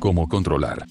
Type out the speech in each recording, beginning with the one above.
cómo controlar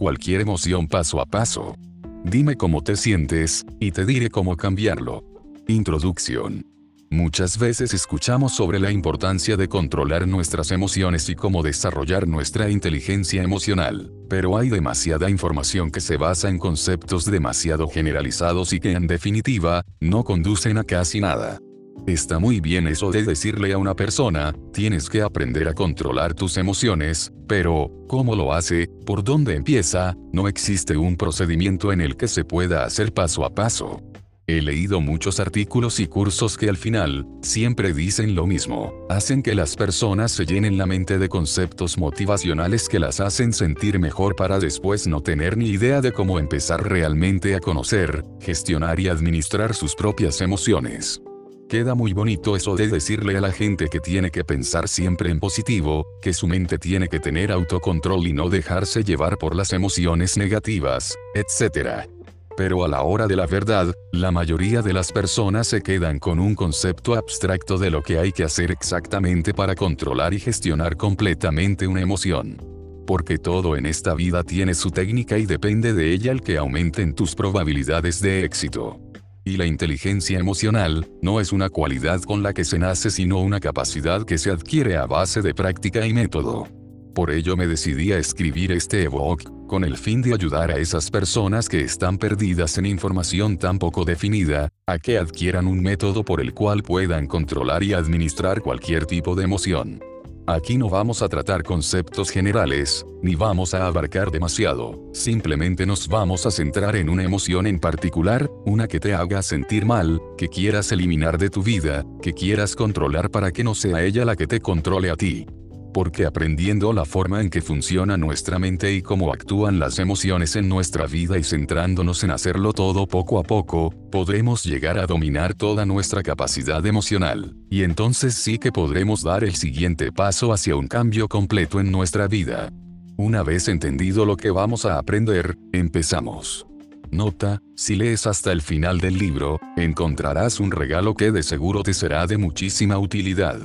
cualquier emoción paso a paso. Dime cómo te sientes, y te diré cómo cambiarlo. Introducción. Muchas veces escuchamos sobre la importancia de controlar nuestras emociones y cómo desarrollar nuestra inteligencia emocional, pero hay demasiada información que se basa en conceptos demasiado generalizados y que en definitiva, no conducen a casi nada. Está muy bien eso de decirle a una persona, tienes que aprender a controlar tus emociones, pero, ¿cómo lo hace? ¿Por dónde empieza? No existe un procedimiento en el que se pueda hacer paso a paso. He leído muchos artículos y cursos que al final, siempre dicen lo mismo, hacen que las personas se llenen la mente de conceptos motivacionales que las hacen sentir mejor para después no tener ni idea de cómo empezar realmente a conocer, gestionar y administrar sus propias emociones. Queda muy bonito eso de decirle a la gente que tiene que pensar siempre en positivo, que su mente tiene que tener autocontrol y no dejarse llevar por las emociones negativas, etc pero a la hora de la verdad, la mayoría de las personas se quedan con un concepto abstracto de lo que hay que hacer exactamente para controlar y gestionar completamente una emoción. Porque todo en esta vida tiene su técnica y depende de ella el que aumenten tus probabilidades de éxito. Y la inteligencia emocional, no es una cualidad con la que se nace sino una capacidad que se adquiere a base de práctica y método. Por ello me decidí a escribir este ebook, con el fin de ayudar a esas personas que están perdidas en información tan poco definida, a que adquieran un método por el cual puedan controlar y administrar cualquier tipo de emoción. Aquí no vamos a tratar conceptos generales, ni vamos a abarcar demasiado, simplemente nos vamos a centrar en una emoción en particular, una que te haga sentir mal, que quieras eliminar de tu vida, que quieras controlar para que no sea ella la que te controle a ti porque aprendiendo la forma en que funciona nuestra mente y cómo actúan las emociones en nuestra vida y centrándonos en hacerlo todo poco a poco, podremos llegar a dominar toda nuestra capacidad emocional, y entonces sí que podremos dar el siguiente paso hacia un cambio completo en nuestra vida. Una vez entendido lo que vamos a aprender, empezamos. Nota, si lees hasta el final del libro, encontrarás un regalo que de seguro te será de muchísima utilidad.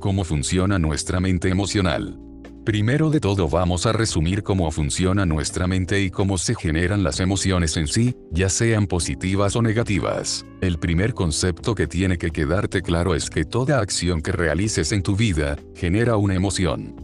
¿Cómo funciona nuestra mente emocional? Primero de todo vamos a resumir cómo funciona nuestra mente y cómo se generan las emociones en sí, ya sean positivas o negativas. El primer concepto que tiene que quedarte claro es que toda acción que realices en tu vida, genera una emoción.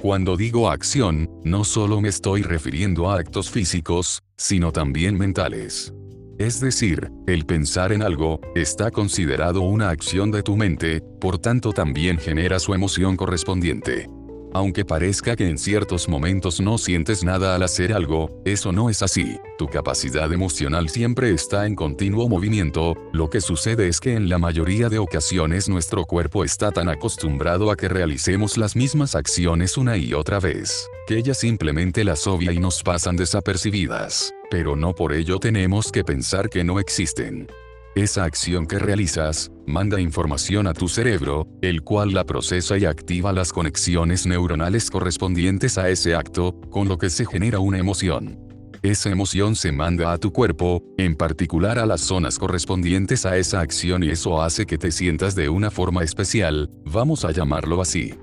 Cuando digo acción, no solo me estoy refiriendo a actos físicos, sino también mentales. Es decir, el pensar en algo, está considerado una acción de tu mente, por tanto también genera su emoción correspondiente. Aunque parezca que en ciertos momentos no sientes nada al hacer algo, eso no es así. Tu capacidad emocional siempre está en continuo movimiento, lo que sucede es que en la mayoría de ocasiones nuestro cuerpo está tan acostumbrado a que realicemos las mismas acciones una y otra vez, que ella simplemente las obvia y nos pasan desapercibidas. Pero no por ello tenemos que pensar que no existen. Esa acción que realizas, manda información a tu cerebro, el cual la procesa y activa las conexiones neuronales correspondientes a ese acto, con lo que se genera una emoción. Esa emoción se manda a tu cuerpo, en particular a las zonas correspondientes a esa acción y eso hace que te sientas de una forma especial, vamos a llamarlo así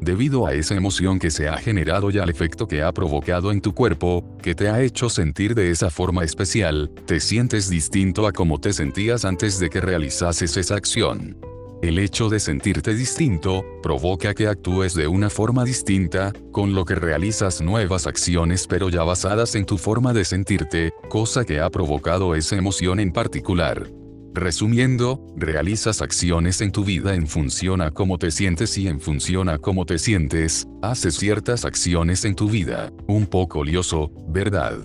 debido a esa emoción que se ha generado y al efecto que ha provocado en tu cuerpo, que te ha hecho sentir de esa forma especial, te sientes distinto a como te sentías antes de que realizases esa acción. El hecho de sentirte distinto, provoca que actúes de una forma distinta, con lo que realizas nuevas acciones pero ya basadas en tu forma de sentirte, cosa que ha provocado esa emoción en particular. Resumiendo, realizas acciones en tu vida en función a cómo te sientes y en función a cómo te sientes, haces ciertas acciones en tu vida. Un poco lioso, ¿verdad?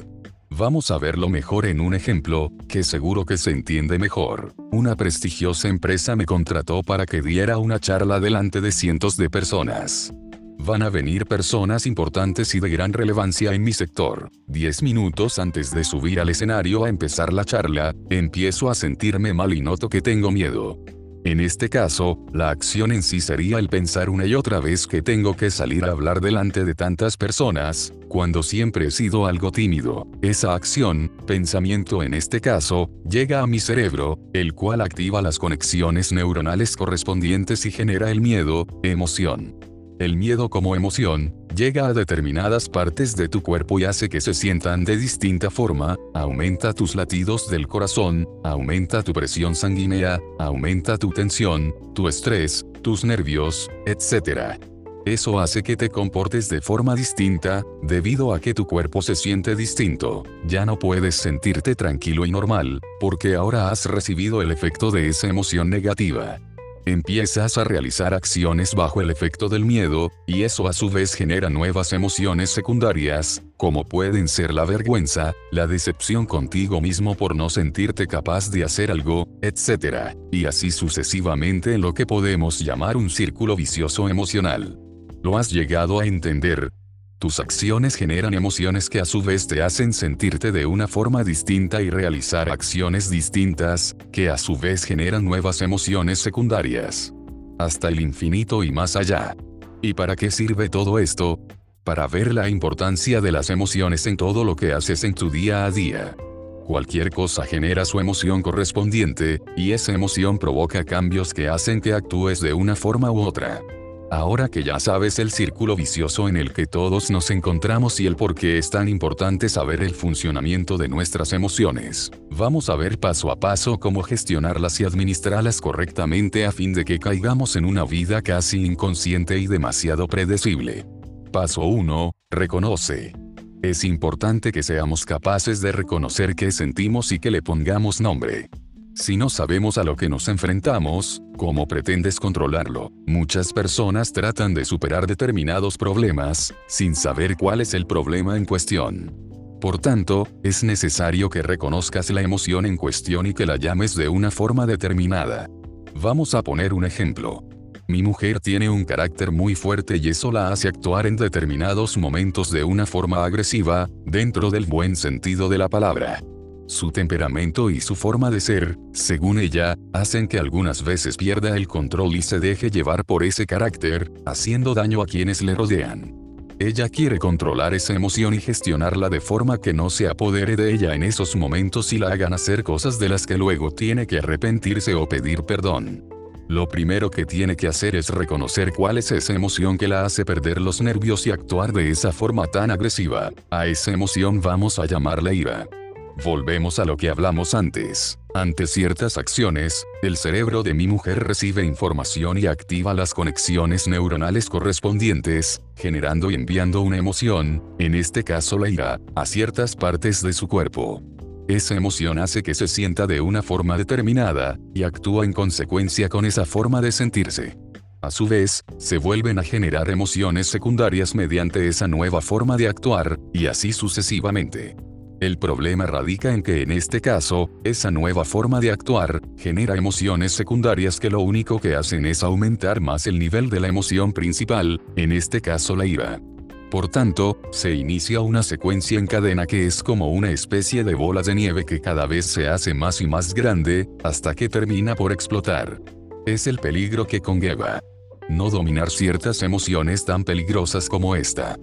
Vamos a verlo mejor en un ejemplo, que seguro que se entiende mejor. Una prestigiosa empresa me contrató para que diera una charla delante de cientos de personas. Van a venir personas importantes y de gran relevancia en mi sector. Diez minutos antes de subir al escenario a empezar la charla, empiezo a sentirme mal y noto que tengo miedo. En este caso, la acción en sí sería el pensar una y otra vez que tengo que salir a hablar delante de tantas personas, cuando siempre he sido algo tímido. Esa acción, pensamiento en este caso, llega a mi cerebro, el cual activa las conexiones neuronales correspondientes y genera el miedo, emoción. El miedo como emoción, llega a determinadas partes de tu cuerpo y hace que se sientan de distinta forma, aumenta tus latidos del corazón, aumenta tu presión sanguínea, aumenta tu tensión, tu estrés, tus nervios, etc. Eso hace que te comportes de forma distinta, debido a que tu cuerpo se siente distinto. Ya no puedes sentirte tranquilo y normal, porque ahora has recibido el efecto de esa emoción negativa. Empiezas a realizar acciones bajo el efecto del miedo, y eso a su vez genera nuevas emociones secundarias, como pueden ser la vergüenza, la decepción contigo mismo por no sentirte capaz de hacer algo, etc. Y así sucesivamente en lo que podemos llamar un círculo vicioso emocional. ¿Lo has llegado a entender? Tus acciones generan emociones que a su vez te hacen sentirte de una forma distinta y realizar acciones distintas, que a su vez generan nuevas emociones secundarias. Hasta el infinito y más allá. ¿Y para qué sirve todo esto? Para ver la importancia de las emociones en todo lo que haces en tu día a día. Cualquier cosa genera su emoción correspondiente, y esa emoción provoca cambios que hacen que actúes de una forma u otra. Ahora que ya sabes el círculo vicioso en el que todos nos encontramos y el por qué es tan importante saber el funcionamiento de nuestras emociones, vamos a ver paso a paso cómo gestionarlas y administrarlas correctamente a fin de que caigamos en una vida casi inconsciente y demasiado predecible. Paso 1. Reconoce. Es importante que seamos capaces de reconocer qué sentimos y que le pongamos nombre. Si no sabemos a lo que nos enfrentamos, ¿cómo pretendes controlarlo? Muchas personas tratan de superar determinados problemas, sin saber cuál es el problema en cuestión. Por tanto, es necesario que reconozcas la emoción en cuestión y que la llames de una forma determinada. Vamos a poner un ejemplo. Mi mujer tiene un carácter muy fuerte y eso la hace actuar en determinados momentos de una forma agresiva, dentro del buen sentido de la palabra. Su temperamento y su forma de ser, según ella, hacen que algunas veces pierda el control y se deje llevar por ese carácter, haciendo daño a quienes le rodean. Ella quiere controlar esa emoción y gestionarla de forma que no se apodere de ella en esos momentos y la hagan hacer cosas de las que luego tiene que arrepentirse o pedir perdón. Lo primero que tiene que hacer es reconocer cuál es esa emoción que la hace perder los nervios y actuar de esa forma tan agresiva. A esa emoción vamos a llamarla ira. Volvemos a lo que hablamos antes. Ante ciertas acciones, el cerebro de mi mujer recibe información y activa las conexiones neuronales correspondientes, generando y enviando una emoción, en este caso la ira, a ciertas partes de su cuerpo. Esa emoción hace que se sienta de una forma determinada, y actúa en consecuencia con esa forma de sentirse. A su vez, se vuelven a generar emociones secundarias mediante esa nueva forma de actuar, y así sucesivamente. El problema radica en que en este caso, esa nueva forma de actuar, genera emociones secundarias que lo único que hacen es aumentar más el nivel de la emoción principal, en este caso la ira. Por tanto, se inicia una secuencia en cadena que es como una especie de bola de nieve que cada vez se hace más y más grande, hasta que termina por explotar. Es el peligro que conlleva. No dominar ciertas emociones tan peligrosas como esta.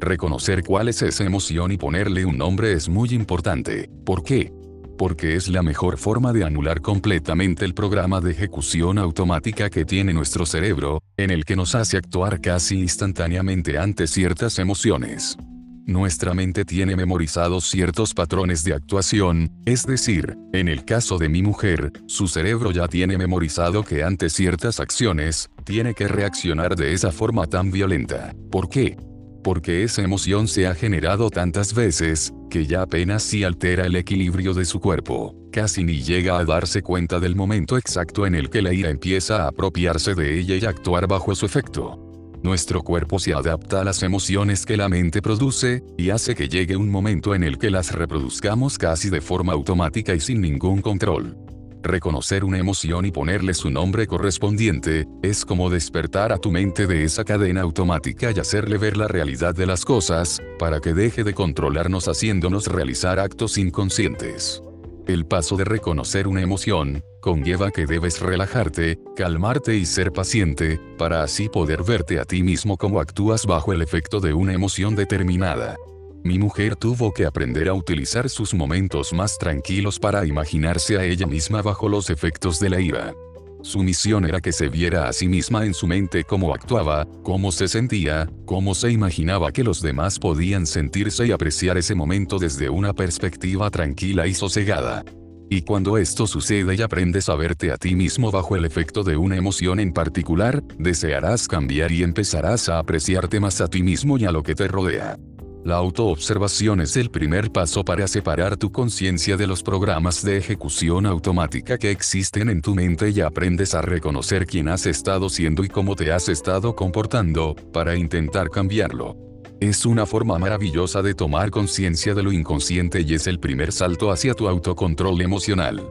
Reconocer cuál es esa emoción y ponerle un nombre es muy importante. ¿Por qué? Porque es la mejor forma de anular completamente el programa de ejecución automática que tiene nuestro cerebro, en el que nos hace actuar casi instantáneamente ante ciertas emociones. Nuestra mente tiene memorizados ciertos patrones de actuación, es decir, en el caso de mi mujer, su cerebro ya tiene memorizado que ante ciertas acciones, tiene que reaccionar de esa forma tan violenta. ¿Por qué? Porque esa emoción se ha generado tantas veces, que ya apenas si altera el equilibrio de su cuerpo, casi ni llega a darse cuenta del momento exacto en el que la ira empieza a apropiarse de ella y actuar bajo su efecto. Nuestro cuerpo se adapta a las emociones que la mente produce, y hace que llegue un momento en el que las reproduzcamos casi de forma automática y sin ningún control. Reconocer una emoción y ponerle su nombre correspondiente, es como despertar a tu mente de esa cadena automática y hacerle ver la realidad de las cosas, para que deje de controlarnos haciéndonos realizar actos inconscientes. El paso de reconocer una emoción, conlleva que debes relajarte, calmarte y ser paciente, para así poder verte a ti mismo como actúas bajo el efecto de una emoción determinada. Mi mujer tuvo que aprender a utilizar sus momentos más tranquilos para imaginarse a ella misma bajo los efectos de la ira. Su misión era que se viera a sí misma en su mente cómo actuaba, cómo se sentía, cómo se imaginaba que los demás podían sentirse y apreciar ese momento desde una perspectiva tranquila y sosegada. Y cuando esto sucede y aprendes a verte a ti mismo bajo el efecto de una emoción en particular, desearás cambiar y empezarás a apreciarte más a ti mismo y a lo que te rodea. La autoobservación es el primer paso para separar tu conciencia de los programas de ejecución automática que existen en tu mente y aprendes a reconocer quién has estado siendo y cómo te has estado comportando, para intentar cambiarlo. Es una forma maravillosa de tomar conciencia de lo inconsciente y es el primer salto hacia tu autocontrol emocional.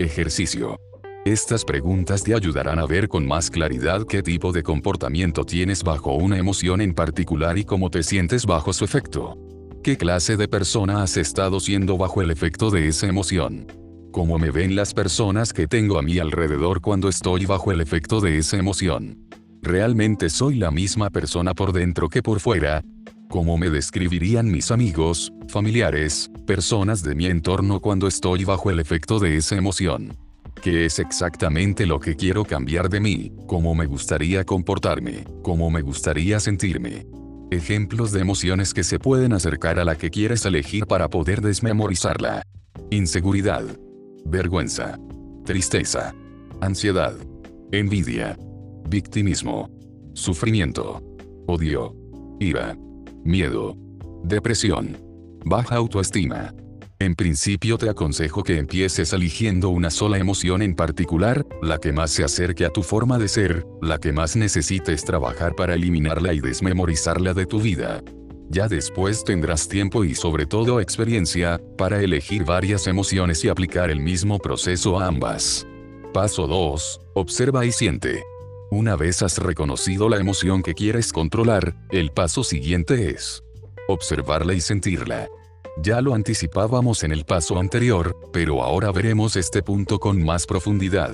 Ejercicio. Estas preguntas te ayudarán a ver con más claridad qué tipo de comportamiento tienes bajo una emoción en particular y cómo te sientes bajo su efecto. ¿Qué clase de persona has estado siendo bajo el efecto de esa emoción? ¿Cómo me ven las personas que tengo a mi alrededor cuando estoy bajo el efecto de esa emoción? ¿Realmente soy la misma persona por dentro que por fuera? ¿Cómo me describirían mis amigos, familiares, personas de mi entorno cuando estoy bajo el efecto de esa emoción? ¿Qué es exactamente lo que quiero cambiar de mí? ¿Cómo me gustaría comportarme? ¿Cómo me gustaría sentirme? Ejemplos de emociones que se pueden acercar a la que quieres elegir para poder desmemorizarla. Inseguridad. Vergüenza. Tristeza. Ansiedad. Envidia. Victimismo. Sufrimiento. Odio. Ira. Miedo. Depresión. Baja autoestima. En principio te aconsejo que empieces eligiendo una sola emoción en particular, la que más se acerque a tu forma de ser, la que más necesites trabajar para eliminarla y desmemorizarla de tu vida. Ya después tendrás tiempo y sobre todo experiencia, para elegir varias emociones y aplicar el mismo proceso a ambas. Paso 2. Observa y siente. Una vez has reconocido la emoción que quieres controlar, el paso siguiente es observarla y sentirla. Ya lo anticipábamos en el paso anterior, pero ahora veremos este punto con más profundidad.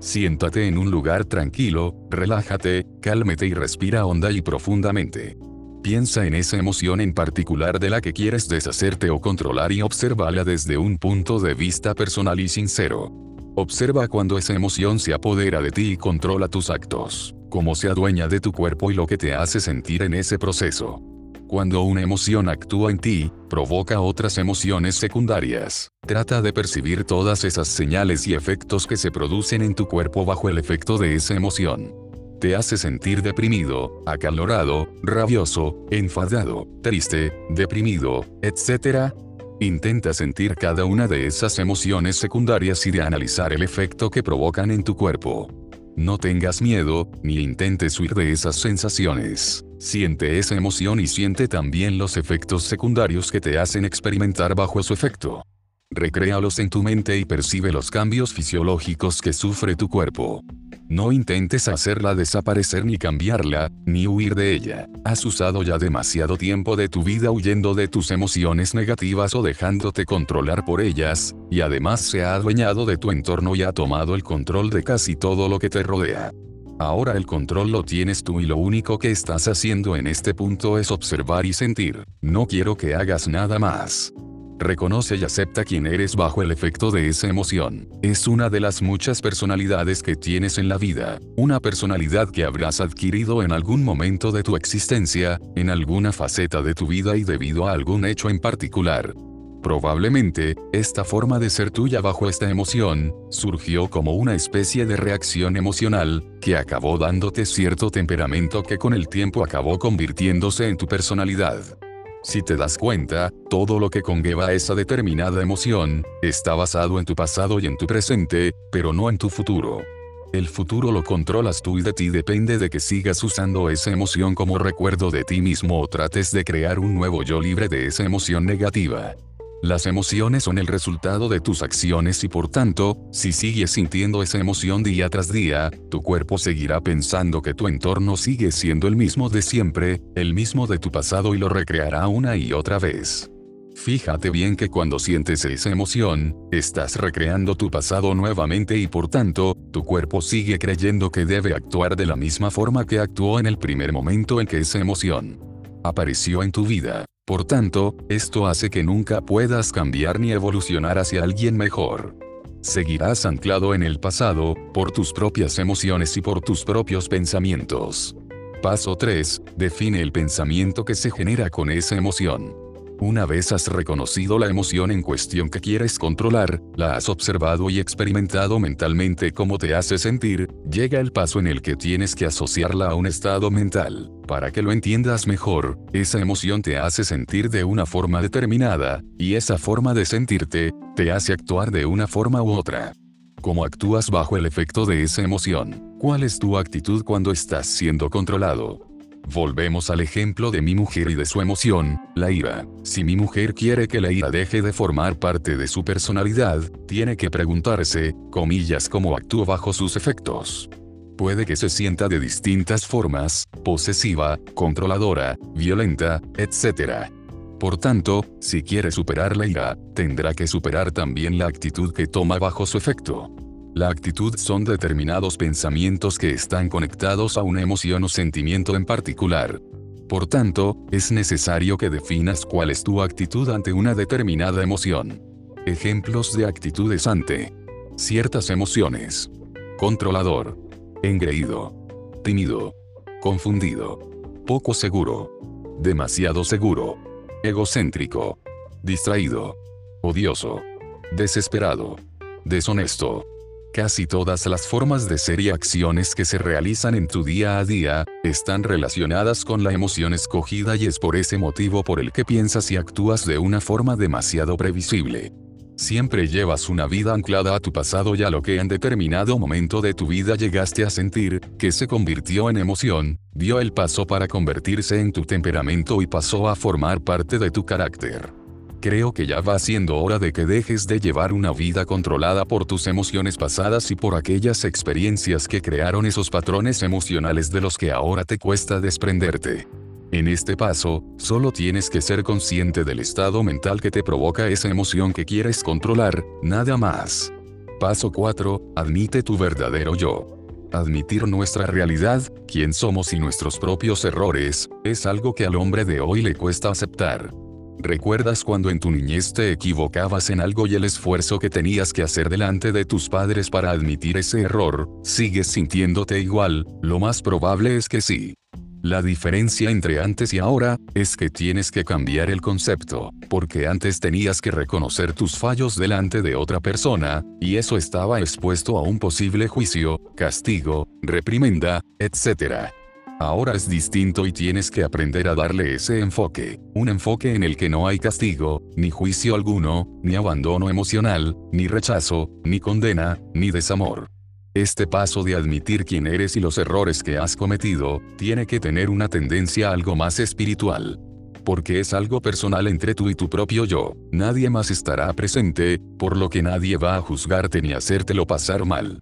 Siéntate en un lugar tranquilo, relájate, cálmete y respira honda y profundamente. Piensa en esa emoción en particular de la que quieres deshacerte o controlar y obsérvala desde un punto de vista personal y sincero. Observa cuando esa emoción se apodera de ti y controla tus actos, cómo se adueña de tu cuerpo y lo que te hace sentir en ese proceso. Cuando una emoción actúa en ti, provoca otras emociones secundarias. Trata de percibir todas esas señales y efectos que se producen en tu cuerpo bajo el efecto de esa emoción. Te hace sentir deprimido, acalorado, rabioso, enfadado, triste, deprimido, etc. Intenta sentir cada una de esas emociones secundarias y de analizar el efecto que provocan en tu cuerpo. No tengas miedo, ni intentes huir de esas sensaciones. Siente esa emoción y siente también los efectos secundarios que te hacen experimentar bajo su efecto. Recréalos en tu mente y percibe los cambios fisiológicos que sufre tu cuerpo. No intentes hacerla desaparecer ni cambiarla, ni huir de ella. Has usado ya demasiado tiempo de tu vida huyendo de tus emociones negativas o dejándote controlar por ellas, y además se ha adueñado de tu entorno y ha tomado el control de casi todo lo que te rodea. Ahora el control lo tienes tú y lo único que estás haciendo en este punto es observar y sentir. No quiero que hagas nada más. Reconoce y acepta quién eres bajo el efecto de esa emoción. Es una de las muchas personalidades que tienes en la vida, una personalidad que habrás adquirido en algún momento de tu existencia, en alguna faceta de tu vida y debido a algún hecho en particular. Probablemente, esta forma de ser tuya bajo esta emoción, surgió como una especie de reacción emocional, que acabó dándote cierto temperamento que con el tiempo acabó convirtiéndose en tu personalidad. Si te das cuenta, todo lo que conlleva esa determinada emoción, está basado en tu pasado y en tu presente, pero no en tu futuro. El futuro lo controlas tú y de ti depende de que sigas usando esa emoción como recuerdo de ti mismo o trates de crear un nuevo yo libre de esa emoción negativa. Las emociones son el resultado de tus acciones y por tanto, si sigues sintiendo esa emoción día tras día, tu cuerpo seguirá pensando que tu entorno sigue siendo el mismo de siempre, el mismo de tu pasado y lo recreará una y otra vez. Fíjate bien que cuando sientes esa emoción, estás recreando tu pasado nuevamente y por tanto, tu cuerpo sigue creyendo que debe actuar de la misma forma que actuó en el primer momento en que esa emoción apareció en tu vida. Por tanto, esto hace que nunca puedas cambiar ni evolucionar hacia alguien mejor. Seguirás anclado en el pasado, por tus propias emociones y por tus propios pensamientos. Paso 3. Define el pensamiento que se genera con esa emoción. Una vez has reconocido la emoción en cuestión que quieres controlar, la has observado y experimentado mentalmente cómo te hace sentir, llega el paso en el que tienes que asociarla a un estado mental. Para que lo entiendas mejor, esa emoción te hace sentir de una forma determinada, y esa forma de sentirte, te hace actuar de una forma u otra. ¿Cómo actúas bajo el efecto de esa emoción? ¿Cuál es tu actitud cuando estás siendo controlado? Volvemos al ejemplo de mi mujer y de su emoción, la ira. Si mi mujer quiere que la ira deje de formar parte de su personalidad, tiene que preguntarse, comillas, cómo actúo bajo sus efectos. Puede que se sienta de distintas formas, posesiva, controladora, violenta, etc. Por tanto, si quiere superar la ira, tendrá que superar también la actitud que toma bajo su efecto. La actitud son determinados pensamientos que están conectados a una emoción o sentimiento en particular. Por tanto, es necesario que definas cuál es tu actitud ante una determinada emoción. Ejemplos de actitudes ante ciertas emociones. Controlador. Engreído. Tímido. Confundido. Poco seguro. Demasiado seguro. Egocéntrico. Distraído. Odioso. Desesperado. Deshonesto. Casi todas las formas de ser y acciones que se realizan en tu día a día, están relacionadas con la emoción escogida y es por ese motivo por el que piensas y actúas de una forma demasiado previsible. Siempre llevas una vida anclada a tu pasado y a lo que en determinado momento de tu vida llegaste a sentir, que se convirtió en emoción, dio el paso para convertirse en tu temperamento y pasó a formar parte de tu carácter. Creo que ya va siendo hora de que dejes de llevar una vida controlada por tus emociones pasadas y por aquellas experiencias que crearon esos patrones emocionales de los que ahora te cuesta desprenderte. En este paso, solo tienes que ser consciente del estado mental que te provoca esa emoción que quieres controlar, nada más. Paso 4. Admite tu verdadero yo. Admitir nuestra realidad, quién somos y nuestros propios errores, es algo que al hombre de hoy le cuesta aceptar. ¿Recuerdas cuando en tu niñez te equivocabas en algo y el esfuerzo que tenías que hacer delante de tus padres para admitir ese error? ¿Sigues sintiéndote igual? Lo más probable es que sí. La diferencia entre antes y ahora, es que tienes que cambiar el concepto, porque antes tenías que reconocer tus fallos delante de otra persona, y eso estaba expuesto a un posible juicio, castigo, reprimenda, etc. Ahora es distinto y tienes que aprender a darle ese enfoque, un enfoque en el que no hay castigo, ni juicio alguno, ni abandono emocional, ni rechazo, ni condena, ni desamor. Este paso de admitir quién eres y los errores que has cometido, tiene que tener una tendencia algo más espiritual. Porque es algo personal entre tú y tu propio yo, nadie más estará presente, por lo que nadie va a juzgarte ni hacértelo pasar mal.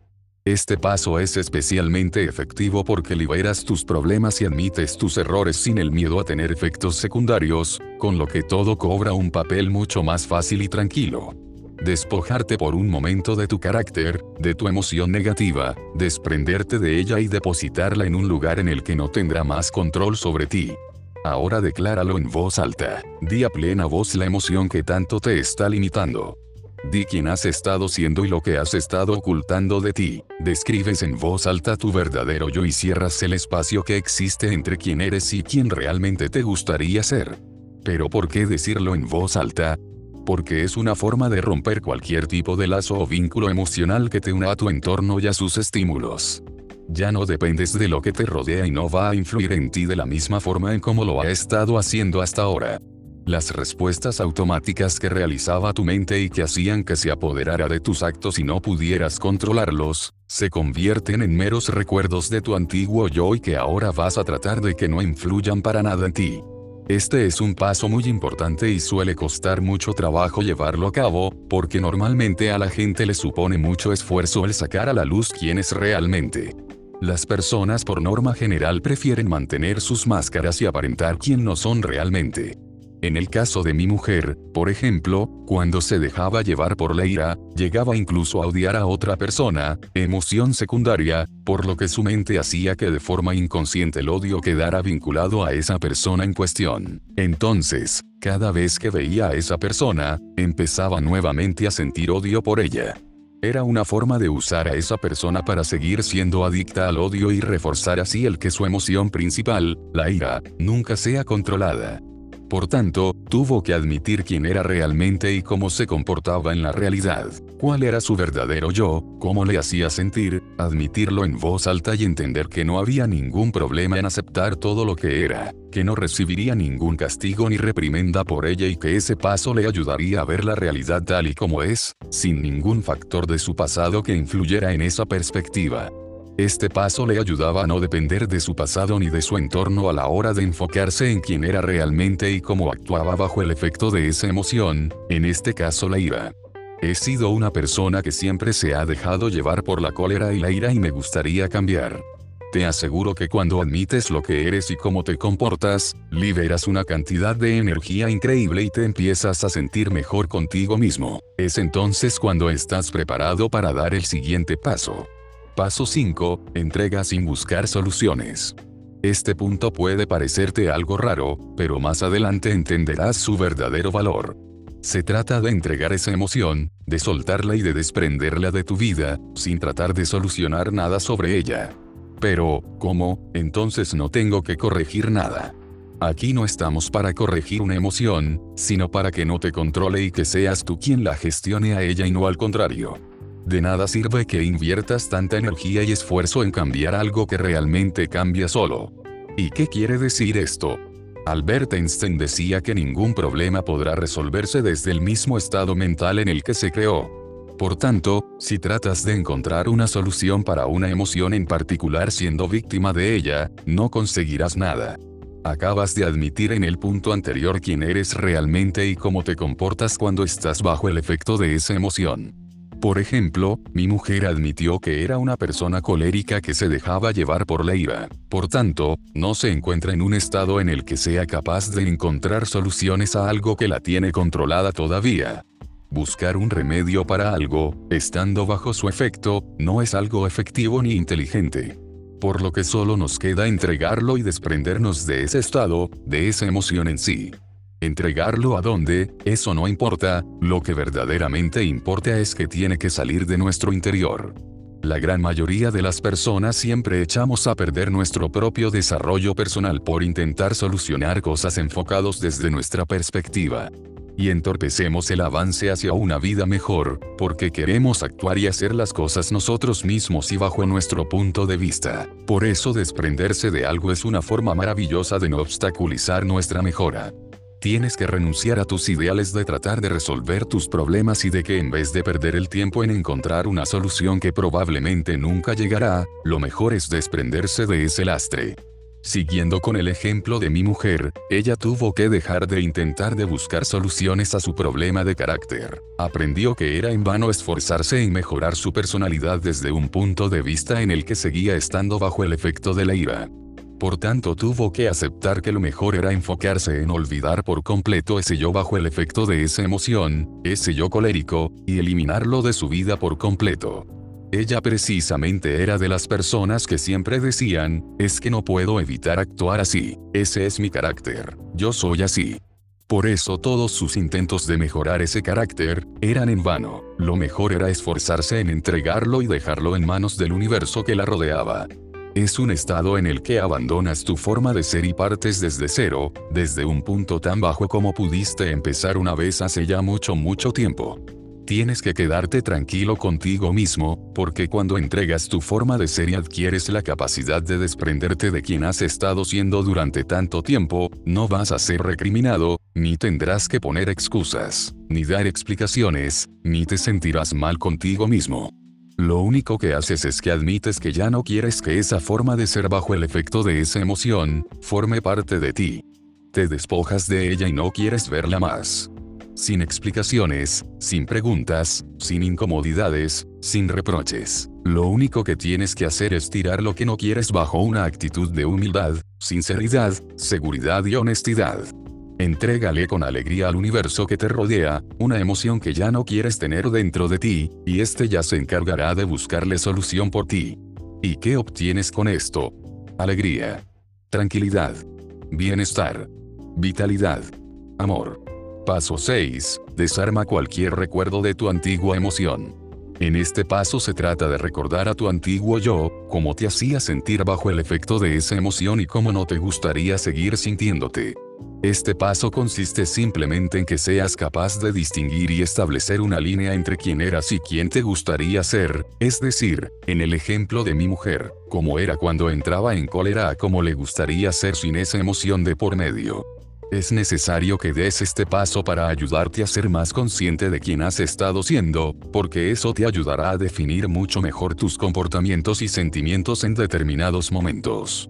Este paso es especialmente efectivo porque liberas tus problemas y admites tus errores sin el miedo a tener efectos secundarios, con lo que todo cobra un papel mucho más fácil y tranquilo. Despojarte por un momento de tu carácter, de tu emoción negativa, desprenderte de ella y depositarla en un lugar en el que no tendrá más control sobre ti. Ahora decláralo en voz alta, di a plena voz la emoción que tanto te está limitando. Di quién has estado siendo y lo que has estado ocultando de ti. Describes en voz alta tu verdadero yo y cierras el espacio que existe entre quién eres y quién realmente te gustaría ser. Pero ¿por qué decirlo en voz alta? Porque es una forma de romper cualquier tipo de lazo o vínculo emocional que te una a tu entorno y a sus estímulos. Ya no dependes de lo que te rodea y no va a influir en ti de la misma forma en como lo ha estado haciendo hasta ahora. Las respuestas automáticas que realizaba tu mente y que hacían que se apoderara de tus actos y no pudieras controlarlos, se convierten en meros recuerdos de tu antiguo yo y que ahora vas a tratar de que no influyan para nada en ti. Este es un paso muy importante y suele costar mucho trabajo llevarlo a cabo, porque normalmente a la gente le supone mucho esfuerzo el sacar a la luz quién es realmente. Las personas por norma general prefieren mantener sus máscaras y aparentar quién no son realmente. En el caso de mi mujer, por ejemplo, cuando se dejaba llevar por la ira, llegaba incluso a odiar a otra persona, emoción secundaria, por lo que su mente hacía que de forma inconsciente el odio quedara vinculado a esa persona en cuestión. Entonces, cada vez que veía a esa persona, empezaba nuevamente a sentir odio por ella. Era una forma de usar a esa persona para seguir siendo adicta al odio y reforzar así el que su emoción principal, la ira, nunca sea controlada. Por tanto, tuvo que admitir quién era realmente y cómo se comportaba en la realidad, cuál era su verdadero yo, cómo le hacía sentir, admitirlo en voz alta y entender que no había ningún problema en aceptar todo lo que era, que no recibiría ningún castigo ni reprimenda por ella y que ese paso le ayudaría a ver la realidad tal y como es, sin ningún factor de su pasado que influyera en esa perspectiva. Este paso le ayudaba a no depender de su pasado ni de su entorno a la hora de enfocarse en quién era realmente y cómo actuaba bajo el efecto de esa emoción, en este caso la ira. He sido una persona que siempre se ha dejado llevar por la cólera y la ira y me gustaría cambiar. Te aseguro que cuando admites lo que eres y cómo te comportas, liberas una cantidad de energía increíble y te empiezas a sentir mejor contigo mismo. Es entonces cuando estás preparado para dar el siguiente paso. Paso 5. Entrega sin buscar soluciones. Este punto puede parecerte algo raro, pero más adelante entenderás su verdadero valor. Se trata de entregar esa emoción, de soltarla y de desprenderla de tu vida, sin tratar de solucionar nada sobre ella. Pero, ¿cómo? Entonces no tengo que corregir nada. Aquí no estamos para corregir una emoción, sino para que no te controle y que seas tú quien la gestione a ella y no al contrario. De nada sirve que inviertas tanta energía y esfuerzo en cambiar algo que realmente cambia solo. ¿Y qué quiere decir esto? Albert Einstein decía que ningún problema podrá resolverse desde el mismo estado mental en el que se creó. Por tanto, si tratas de encontrar una solución para una emoción en particular siendo víctima de ella, no conseguirás nada. Acabas de admitir en el punto anterior quién eres realmente y cómo te comportas cuando estás bajo el efecto de esa emoción. Por ejemplo, mi mujer admitió que era una persona colérica que se dejaba llevar por la ira. Por tanto, no se encuentra en un estado en el que sea capaz de encontrar soluciones a algo que la tiene controlada todavía. Buscar un remedio para algo, estando bajo su efecto, no es algo efectivo ni inteligente. Por lo que solo nos queda entregarlo y desprendernos de ese estado, de esa emoción en sí. Entregarlo a dónde, eso no importa, lo que verdaderamente importa es que tiene que salir de nuestro interior. La gran mayoría de las personas siempre echamos a perder nuestro propio desarrollo personal por intentar solucionar cosas enfocados desde nuestra perspectiva. Y entorpecemos el avance hacia una vida mejor, porque queremos actuar y hacer las cosas nosotros mismos y bajo nuestro punto de vista. Por eso desprenderse de algo es una forma maravillosa de no obstaculizar nuestra mejora. Tienes que renunciar a tus ideales de tratar de resolver tus problemas y de que en vez de perder el tiempo en encontrar una solución que probablemente nunca llegará, lo mejor es desprenderse de ese lastre. Siguiendo con el ejemplo de mi mujer, ella tuvo que dejar de intentar de buscar soluciones a su problema de carácter. Aprendió que era en vano esforzarse en mejorar su personalidad desde un punto de vista en el que seguía estando bajo el efecto de la ira. Por tanto tuvo que aceptar que lo mejor era enfocarse en olvidar por completo ese yo bajo el efecto de esa emoción, ese yo colérico, y eliminarlo de su vida por completo. Ella precisamente era de las personas que siempre decían, es que no puedo evitar actuar así, ese es mi carácter, yo soy así. Por eso todos sus intentos de mejorar ese carácter, eran en vano, lo mejor era esforzarse en entregarlo y dejarlo en manos del universo que la rodeaba. Es un estado en el que abandonas tu forma de ser y partes desde cero, desde un punto tan bajo como pudiste empezar una vez hace ya mucho mucho tiempo. Tienes que quedarte tranquilo contigo mismo, porque cuando entregas tu forma de ser y adquieres la capacidad de desprenderte de quien has estado siendo durante tanto tiempo, no vas a ser recriminado, ni tendrás que poner excusas, ni dar explicaciones, ni te sentirás mal contigo mismo. Lo único que haces es que admites que ya no quieres que esa forma de ser bajo el efecto de esa emoción, forme parte de ti. Te despojas de ella y no quieres verla más. Sin explicaciones, sin preguntas, sin incomodidades, sin reproches. Lo único que tienes que hacer es tirar lo que no quieres bajo una actitud de humildad, sinceridad, seguridad y honestidad. Entrégale con alegría al universo que te rodea, una emoción que ya no quieres tener dentro de ti, y este ya se encargará de buscarle solución por ti. ¿Y qué obtienes con esto? Alegría. Tranquilidad. Bienestar. Vitalidad. Amor. Paso 6. Desarma cualquier recuerdo de tu antigua emoción. En este paso se trata de recordar a tu antiguo yo, cómo te hacía sentir bajo el efecto de esa emoción y cómo no te gustaría seguir sintiéndote. Este paso consiste simplemente en que seas capaz de distinguir y establecer una línea entre quién eras y quién te gustaría ser, es decir, en el ejemplo de mi mujer, cómo era cuando entraba en cólera a cómo le gustaría ser sin esa emoción de por medio. Es necesario que des este paso para ayudarte a ser más consciente de quién has estado siendo, porque eso te ayudará a definir mucho mejor tus comportamientos y sentimientos en determinados momentos.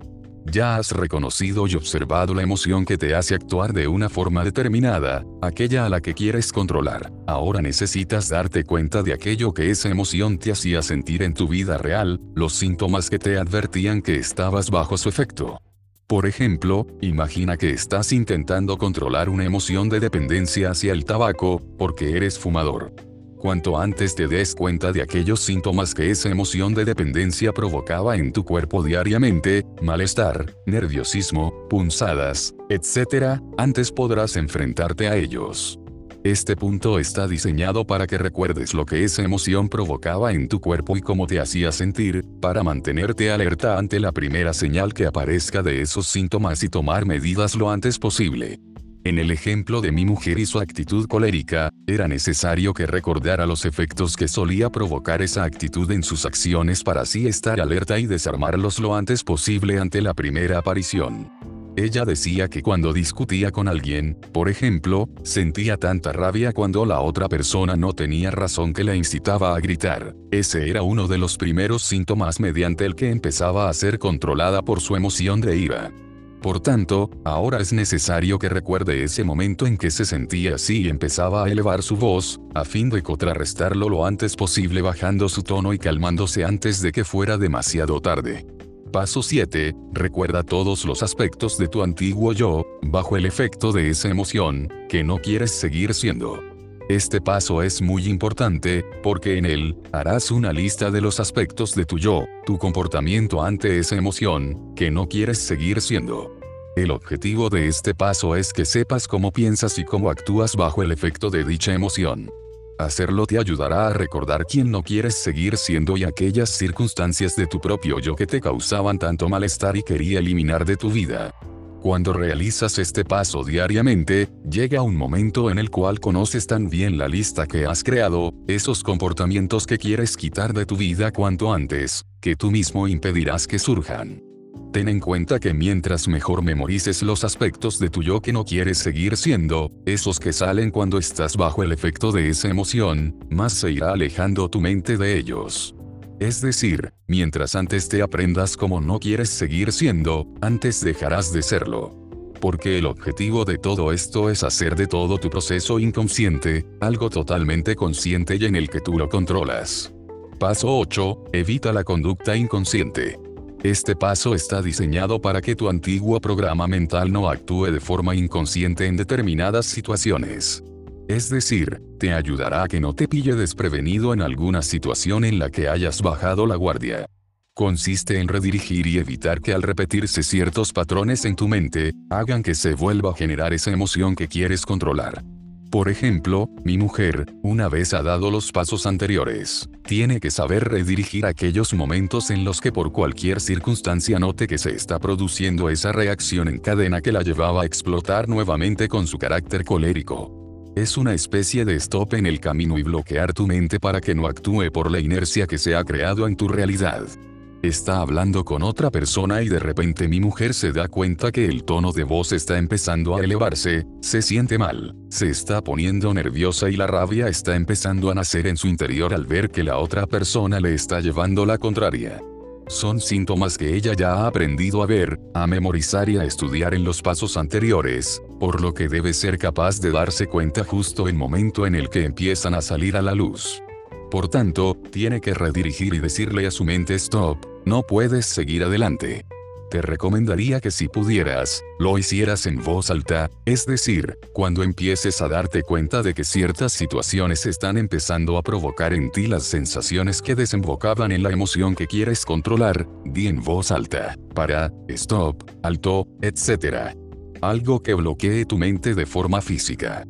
Ya has reconocido y observado la emoción que te hace actuar de una forma determinada, aquella a la que quieres controlar. Ahora necesitas darte cuenta de aquello que esa emoción te hacía sentir en tu vida real, los síntomas que te advertían que estabas bajo su efecto. Por ejemplo, imagina que estás intentando controlar una emoción de dependencia hacia el tabaco, porque eres fumador. Cuanto antes te des cuenta de aquellos síntomas que esa emoción de dependencia provocaba en tu cuerpo diariamente, malestar, nerviosismo, punzadas, etc., antes podrás enfrentarte a ellos. Este punto está diseñado para que recuerdes lo que esa emoción provocaba en tu cuerpo y cómo te hacía sentir, para mantenerte alerta ante la primera señal que aparezca de esos síntomas y tomar medidas lo antes posible. En el ejemplo de mi mujer y su actitud colérica, era necesario que recordara los efectos que solía provocar esa actitud en sus acciones para así estar alerta y desarmarlos lo antes posible ante la primera aparición. Ella decía que cuando discutía con alguien, por ejemplo, sentía tanta rabia cuando la otra persona no tenía razón que la incitaba a gritar. Ese era uno de los primeros síntomas mediante el que empezaba a ser controlada por su emoción de ira. Por tanto, ahora es necesario que recuerde ese momento en que se sentía así y empezaba a elevar su voz, a fin de contrarrestarlo lo antes posible bajando su tono y calmándose antes de que fuera demasiado tarde. Paso 7. Recuerda todos los aspectos de tu antiguo yo, bajo el efecto de esa emoción, que no quieres seguir siendo. Este paso es muy importante, porque en él, harás una lista de los aspectos de tu yo, tu comportamiento ante esa emoción, que no quieres seguir siendo. El objetivo de este paso es que sepas cómo piensas y cómo actúas bajo el efecto de dicha emoción. Hacerlo te ayudará a recordar quién no quieres seguir siendo y aquellas circunstancias de tu propio yo que te causaban tanto malestar y quería eliminar de tu vida. Cuando realizas este paso diariamente, llega un momento en el cual conoces tan bien la lista que has creado, esos comportamientos que quieres quitar de tu vida cuanto antes, que tú mismo impedirás que surjan. Ten en cuenta que mientras mejor memorices los aspectos de tu yo que no quieres seguir siendo, esos que salen cuando estás bajo el efecto de esa emoción, más se irá alejando tu mente de ellos. Es decir, mientras antes te aprendas como no quieres seguir siendo, antes dejarás de serlo. Porque el objetivo de todo esto es hacer de todo tu proceso inconsciente, algo totalmente consciente y en el que tú lo controlas. Paso 8. Evita la conducta inconsciente. Este paso está diseñado para que tu antiguo programa mental no actúe de forma inconsciente en determinadas situaciones. Es decir, te ayudará a que no te pille desprevenido en alguna situación en la que hayas bajado la guardia. Consiste en redirigir y evitar que al repetirse ciertos patrones en tu mente, hagan que se vuelva a generar esa emoción que quieres controlar. Por ejemplo, mi mujer, una vez ha dado los pasos anteriores, tiene que saber redirigir aquellos momentos en los que por cualquier circunstancia note que se está produciendo esa reacción en cadena que la llevaba a explotar nuevamente con su carácter colérico. Es una especie de stop en el camino y bloquear tu mente para que no actúe por la inercia que se ha creado en tu realidad. Está hablando con otra persona y de repente mi mujer se da cuenta que el tono de voz está empezando a elevarse, se siente mal, se está poniendo nerviosa y la rabia está empezando a nacer en su interior al ver que la otra persona le está llevando la contraria. Son síntomas que ella ya ha aprendido a ver, a memorizar y a estudiar en los pasos anteriores, por lo que debe ser capaz de darse cuenta justo el momento en el que empiezan a salir a la luz. Por tanto, tiene que redirigir y decirle a su mente stop, no puedes seguir adelante. Te recomendaría que si pudieras, lo hicieras en voz alta, es decir, cuando empieces a darte cuenta de que ciertas situaciones están empezando a provocar en ti las sensaciones que desembocaban en la emoción que quieres controlar, di en voz alta, para, stop, alto, etc. Algo que bloquee tu mente de forma física.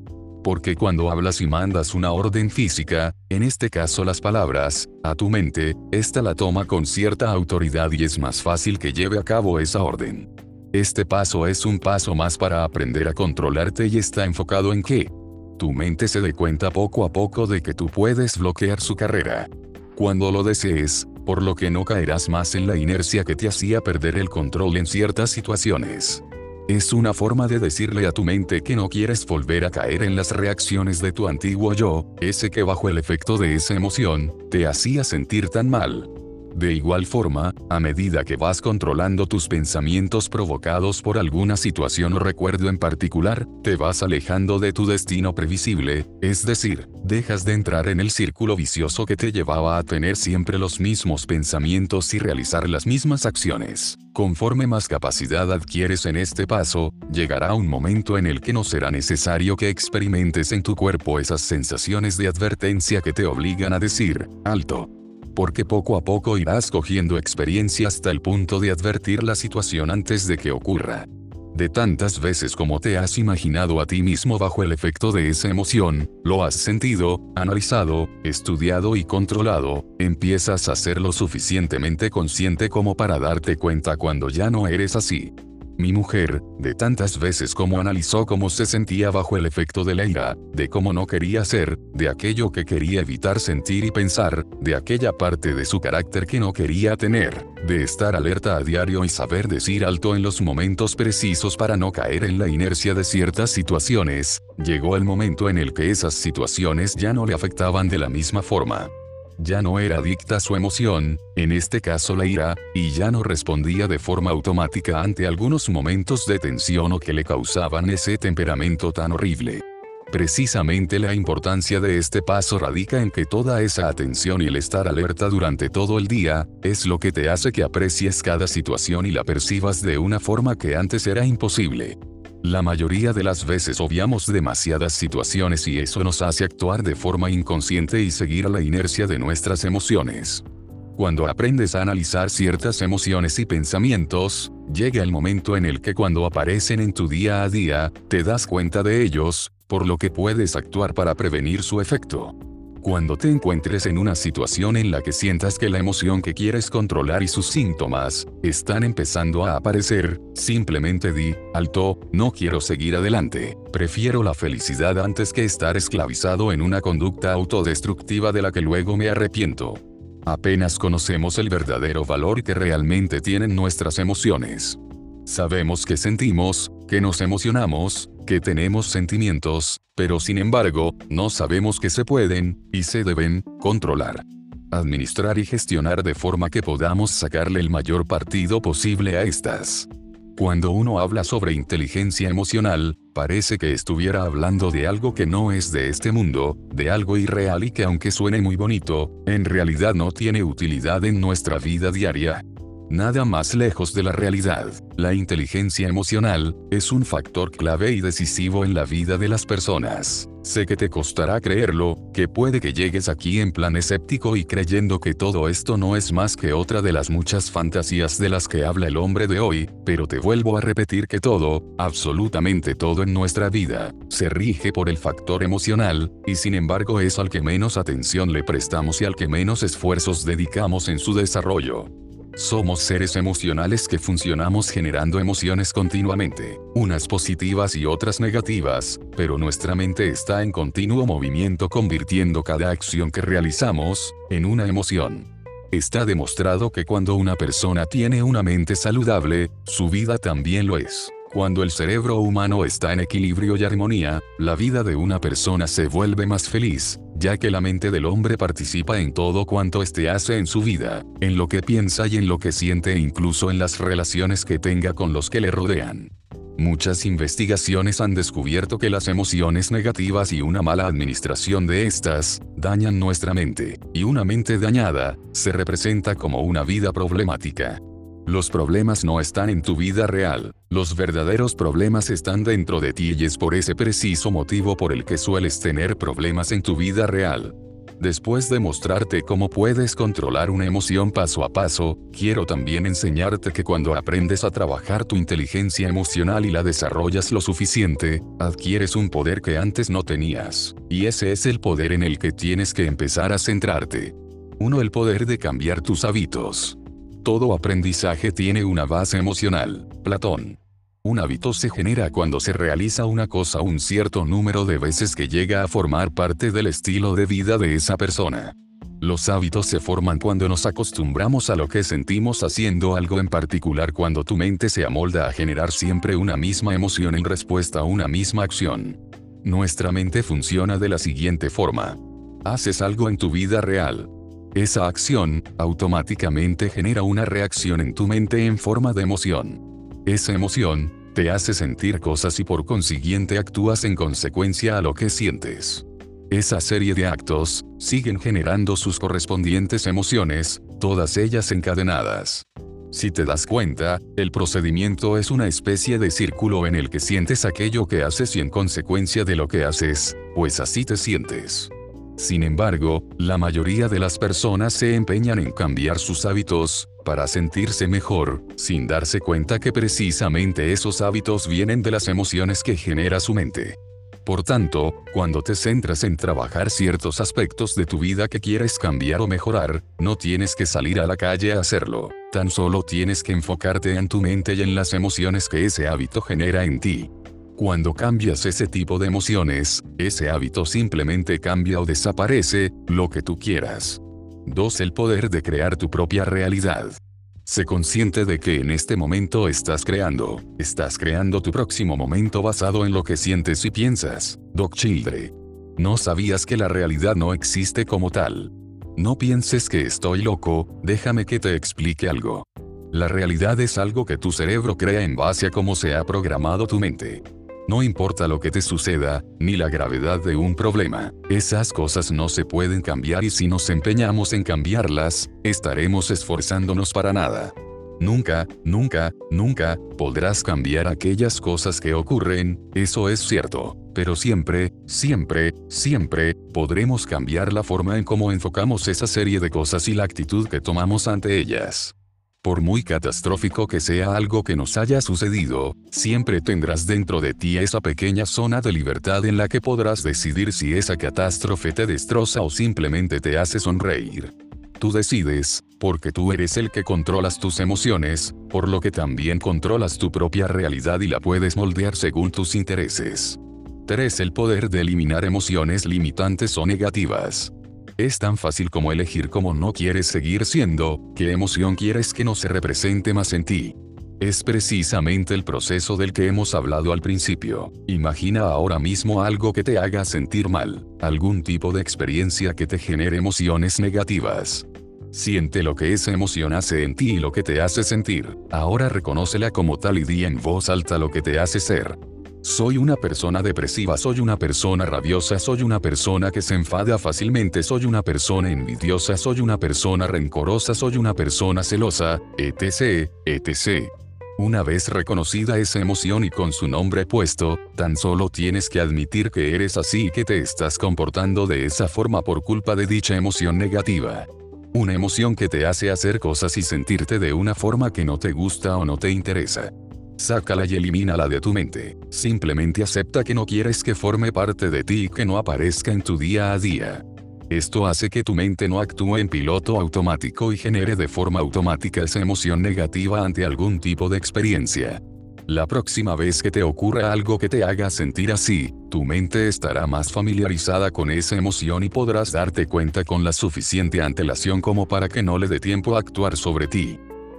Porque cuando hablas y mandas una orden física, en este caso las palabras, a tu mente, esta la toma con cierta autoridad y es más fácil que lleve a cabo esa orden. Este paso es un paso más para aprender a controlarte y está enfocado en que tu mente se dé cuenta poco a poco de que tú puedes bloquear su carrera. Cuando lo desees, por lo que no caerás más en la inercia que te hacía perder el control en ciertas situaciones. Es una forma de decirle a tu mente que no quieres volver a caer en las reacciones de tu antiguo yo, ese que bajo el efecto de esa emoción, te hacía sentir tan mal. De igual forma, a medida que vas controlando tus pensamientos provocados por alguna situación o recuerdo en particular, te vas alejando de tu destino previsible, es decir, dejas de entrar en el círculo vicioso que te llevaba a tener siempre los mismos pensamientos y realizar las mismas acciones. Conforme más capacidad adquieres en este paso, llegará un momento en el que no será necesario que experimentes en tu cuerpo esas sensaciones de advertencia que te obligan a decir, alto, porque poco a poco irás cogiendo experiencia hasta el punto de advertir la situación antes de que ocurra. De tantas veces como te has imaginado a ti mismo bajo el efecto de esa emoción, lo has sentido, analizado, estudiado y controlado, empiezas a ser lo suficientemente consciente como para darte cuenta cuando ya no eres así. Mi mujer, de tantas veces como analizó cómo se sentía bajo el efecto de la ira, de cómo no quería ser, de aquello que quería evitar sentir y pensar, de aquella parte de su carácter que no quería tener, de estar alerta a diario y saber decir alto en los momentos precisos para no caer en la inercia de ciertas situaciones, llegó el momento en el que esas situaciones ya no le afectaban de la misma forma ya no era adicta su emoción, en este caso la ira, y ya no respondía de forma automática ante algunos momentos de tensión o que le causaban ese temperamento tan horrible. Precisamente la importancia de este paso radica en que toda esa atención y el estar alerta durante todo el día, es lo que te hace que aprecies cada situación y la percibas de una forma que antes era imposible. La mayoría de las veces obviamos demasiadas situaciones y eso nos hace actuar de forma inconsciente y seguir a la inercia de nuestras emociones. Cuando aprendes a analizar ciertas emociones y pensamientos, llega el momento en el que cuando aparecen en tu día a día, te das cuenta de ellos, por lo que puedes actuar para prevenir su efecto. Cuando te encuentres en una situación en la que sientas que la emoción que quieres controlar y sus síntomas están empezando a aparecer, simplemente di, alto, no quiero seguir adelante, prefiero la felicidad antes que estar esclavizado en una conducta autodestructiva de la que luego me arrepiento. Apenas conocemos el verdadero valor que realmente tienen nuestras emociones. Sabemos que sentimos, que nos emocionamos, que tenemos sentimientos, pero sin embargo, no sabemos que se pueden, y se deben, controlar. Administrar y gestionar de forma que podamos sacarle el mayor partido posible a estas. Cuando uno habla sobre inteligencia emocional, parece que estuviera hablando de algo que no es de este mundo, de algo irreal y que aunque suene muy bonito, en realidad no tiene utilidad en nuestra vida diaria. Nada más lejos de la realidad. La inteligencia emocional es un factor clave y decisivo en la vida de las personas. Sé que te costará creerlo, que puede que llegues aquí en plan escéptico y creyendo que todo esto no es más que otra de las muchas fantasías de las que habla el hombre de hoy, pero te vuelvo a repetir que todo, absolutamente todo en nuestra vida, se rige por el factor emocional, y sin embargo es al que menos atención le prestamos y al que menos esfuerzos dedicamos en su desarrollo. Somos seres emocionales que funcionamos generando emociones continuamente, unas positivas y otras negativas, pero nuestra mente está en continuo movimiento convirtiendo cada acción que realizamos, en una emoción. Está demostrado que cuando una persona tiene una mente saludable, su vida también lo es. Cuando el cerebro humano está en equilibrio y armonía, la vida de una persona se vuelve más feliz, ya que la mente del hombre participa en todo cuanto éste hace en su vida, en lo que piensa y en lo que siente e incluso en las relaciones que tenga con los que le rodean. Muchas investigaciones han descubierto que las emociones negativas y una mala administración de estas, dañan nuestra mente, y una mente dañada, se representa como una vida problemática. Los problemas no están en tu vida real, los verdaderos problemas están dentro de ti y es por ese preciso motivo por el que sueles tener problemas en tu vida real. Después de mostrarte cómo puedes controlar una emoción paso a paso, quiero también enseñarte que cuando aprendes a trabajar tu inteligencia emocional y la desarrollas lo suficiente, adquieres un poder que antes no tenías. Y ese es el poder en el que tienes que empezar a centrarte. 1. El poder de cambiar tus hábitos. Todo aprendizaje tiene una base emocional. Platón. Un hábito se genera cuando se realiza una cosa un cierto número de veces que llega a formar parte del estilo de vida de esa persona. Los hábitos se forman cuando nos acostumbramos a lo que sentimos haciendo algo en particular cuando tu mente se amolda a generar siempre una misma emoción en respuesta a una misma acción. Nuestra mente funciona de la siguiente forma. Haces algo en tu vida real. Esa acción, automáticamente genera una reacción en tu mente en forma de emoción. Esa emoción, te hace sentir cosas y por consiguiente actúas en consecuencia a lo que sientes. Esa serie de actos, siguen generando sus correspondientes emociones, todas ellas encadenadas. Si te das cuenta, el procedimiento es una especie de círculo en el que sientes aquello que haces y en consecuencia de lo que haces, pues así te sientes. Sin embargo, la mayoría de las personas se empeñan en cambiar sus hábitos, para sentirse mejor, sin darse cuenta que precisamente esos hábitos vienen de las emociones que genera su mente. Por tanto, cuando te centras en trabajar ciertos aspectos de tu vida que quieres cambiar o mejorar, no tienes que salir a la calle a hacerlo, tan solo tienes que enfocarte en tu mente y en las emociones que ese hábito genera en ti. Cuando cambias ese tipo de emociones, ese hábito simplemente cambia o desaparece, lo que tú quieras. 2. El poder de crear tu propia realidad. Sé consciente de que en este momento estás creando, estás creando tu próximo momento basado en lo que sientes y piensas. Doc Childre. No sabías que la realidad no existe como tal. No pienses que estoy loco, déjame que te explique algo. La realidad es algo que tu cerebro crea en base a cómo se ha programado tu mente. No importa lo que te suceda, ni la gravedad de un problema, esas cosas no se pueden cambiar y si nos empeñamos en cambiarlas, estaremos esforzándonos para nada. Nunca, nunca, nunca, podrás cambiar aquellas cosas que ocurren, eso es cierto, pero siempre, siempre, siempre, podremos cambiar la forma en cómo enfocamos esa serie de cosas y la actitud que tomamos ante ellas. Por muy catastrófico que sea algo que nos haya sucedido, siempre tendrás dentro de ti esa pequeña zona de libertad en la que podrás decidir si esa catástrofe te destroza o simplemente te hace sonreír. Tú decides, porque tú eres el que controlas tus emociones, por lo que también controlas tu propia realidad y la puedes moldear según tus intereses. 3. El poder de eliminar emociones limitantes o negativas. Es tan fácil como elegir cómo no quieres seguir siendo, qué emoción quieres que no se represente más en ti. Es precisamente el proceso del que hemos hablado al principio. Imagina ahora mismo algo que te haga sentir mal, algún tipo de experiencia que te genere emociones negativas. Siente lo que esa emoción hace en ti y lo que te hace sentir. Ahora reconócela como tal y di en voz alta lo que te hace ser. Soy una persona depresiva, soy una persona rabiosa, soy una persona que se enfada fácilmente, soy una persona envidiosa, soy una persona rencorosa, soy una persona celosa, etc., etc. Una vez reconocida esa emoción y con su nombre puesto, tan solo tienes que admitir que eres así y que te estás comportando de esa forma por culpa de dicha emoción negativa. Una emoción que te hace hacer cosas y sentirte de una forma que no te gusta o no te interesa. Sácala y elimínala de tu mente. Simplemente acepta que no quieres que forme parte de ti y que no aparezca en tu día a día. Esto hace que tu mente no actúe en piloto automático y genere de forma automática esa emoción negativa ante algún tipo de experiencia. La próxima vez que te ocurra algo que te haga sentir así, tu mente estará más familiarizada con esa emoción y podrás darte cuenta con la suficiente antelación como para que no le dé tiempo a actuar sobre ti.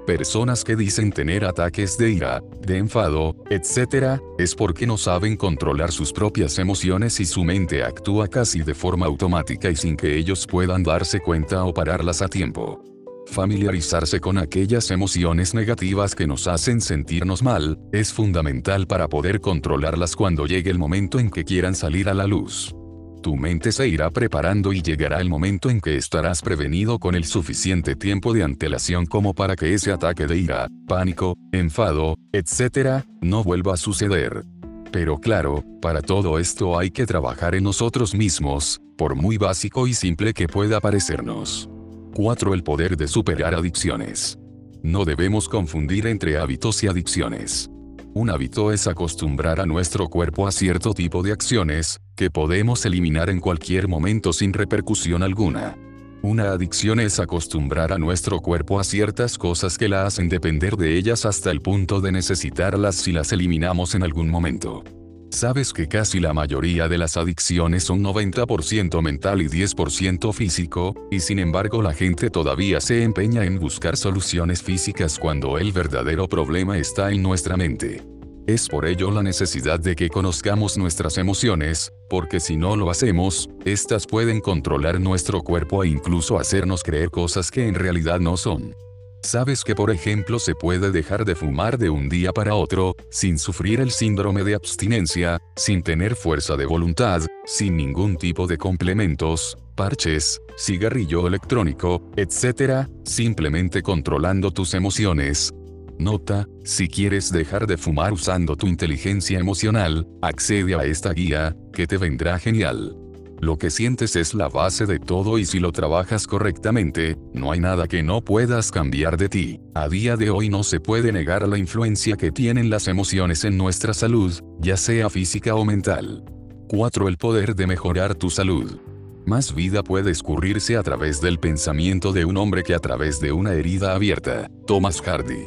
Personas que dicen tener ataques de ira, de enfado, etc., es porque no saben controlar sus propias emociones y su mente actúa casi de forma automática y sin que ellos puedan darse cuenta o pararlas a tiempo. Familiarizarse con aquellas emociones negativas que nos hacen sentirnos mal, es fundamental para poder controlarlas cuando llegue el momento en que quieran salir a la luz. Tu mente se irá preparando y llegará el momento en que estarás prevenido con el suficiente tiempo de antelación como para que ese ataque de ira, pánico, enfado, etc., no vuelva a suceder. Pero claro, para todo esto hay que trabajar en nosotros mismos, por muy básico y simple que pueda parecernos. 4. El poder de superar adicciones. No debemos confundir entre hábitos y adicciones. Un hábito es acostumbrar a nuestro cuerpo a cierto tipo de acciones, que podemos eliminar en cualquier momento sin repercusión alguna. Una adicción es acostumbrar a nuestro cuerpo a ciertas cosas que la hacen depender de ellas hasta el punto de necesitarlas si las eliminamos en algún momento. Sabes que casi la mayoría de las adicciones son 90% mental y 10% físico, y sin embargo la gente todavía se empeña en buscar soluciones físicas cuando el verdadero problema está en nuestra mente. Es por ello la necesidad de que conozcamos nuestras emociones, porque si no lo hacemos, estas pueden controlar nuestro cuerpo e incluso hacernos creer cosas que en realidad no son. ¿Sabes que por ejemplo se puede dejar de fumar de un día para otro, sin sufrir el síndrome de abstinencia, sin tener fuerza de voluntad, sin ningún tipo de complementos, parches, cigarrillo electrónico, etc., simplemente controlando tus emociones, Nota, si quieres dejar de fumar usando tu inteligencia emocional, accede a esta guía, que te vendrá genial. Lo que sientes es la base de todo y si lo trabajas correctamente, no hay nada que no puedas cambiar de ti. A día de hoy no se puede negar la influencia que tienen las emociones en nuestra salud, ya sea física o mental. 4. El poder de mejorar tu salud. Más vida puede escurrirse a través del pensamiento de un hombre que a través de una herida abierta. Thomas Hardy.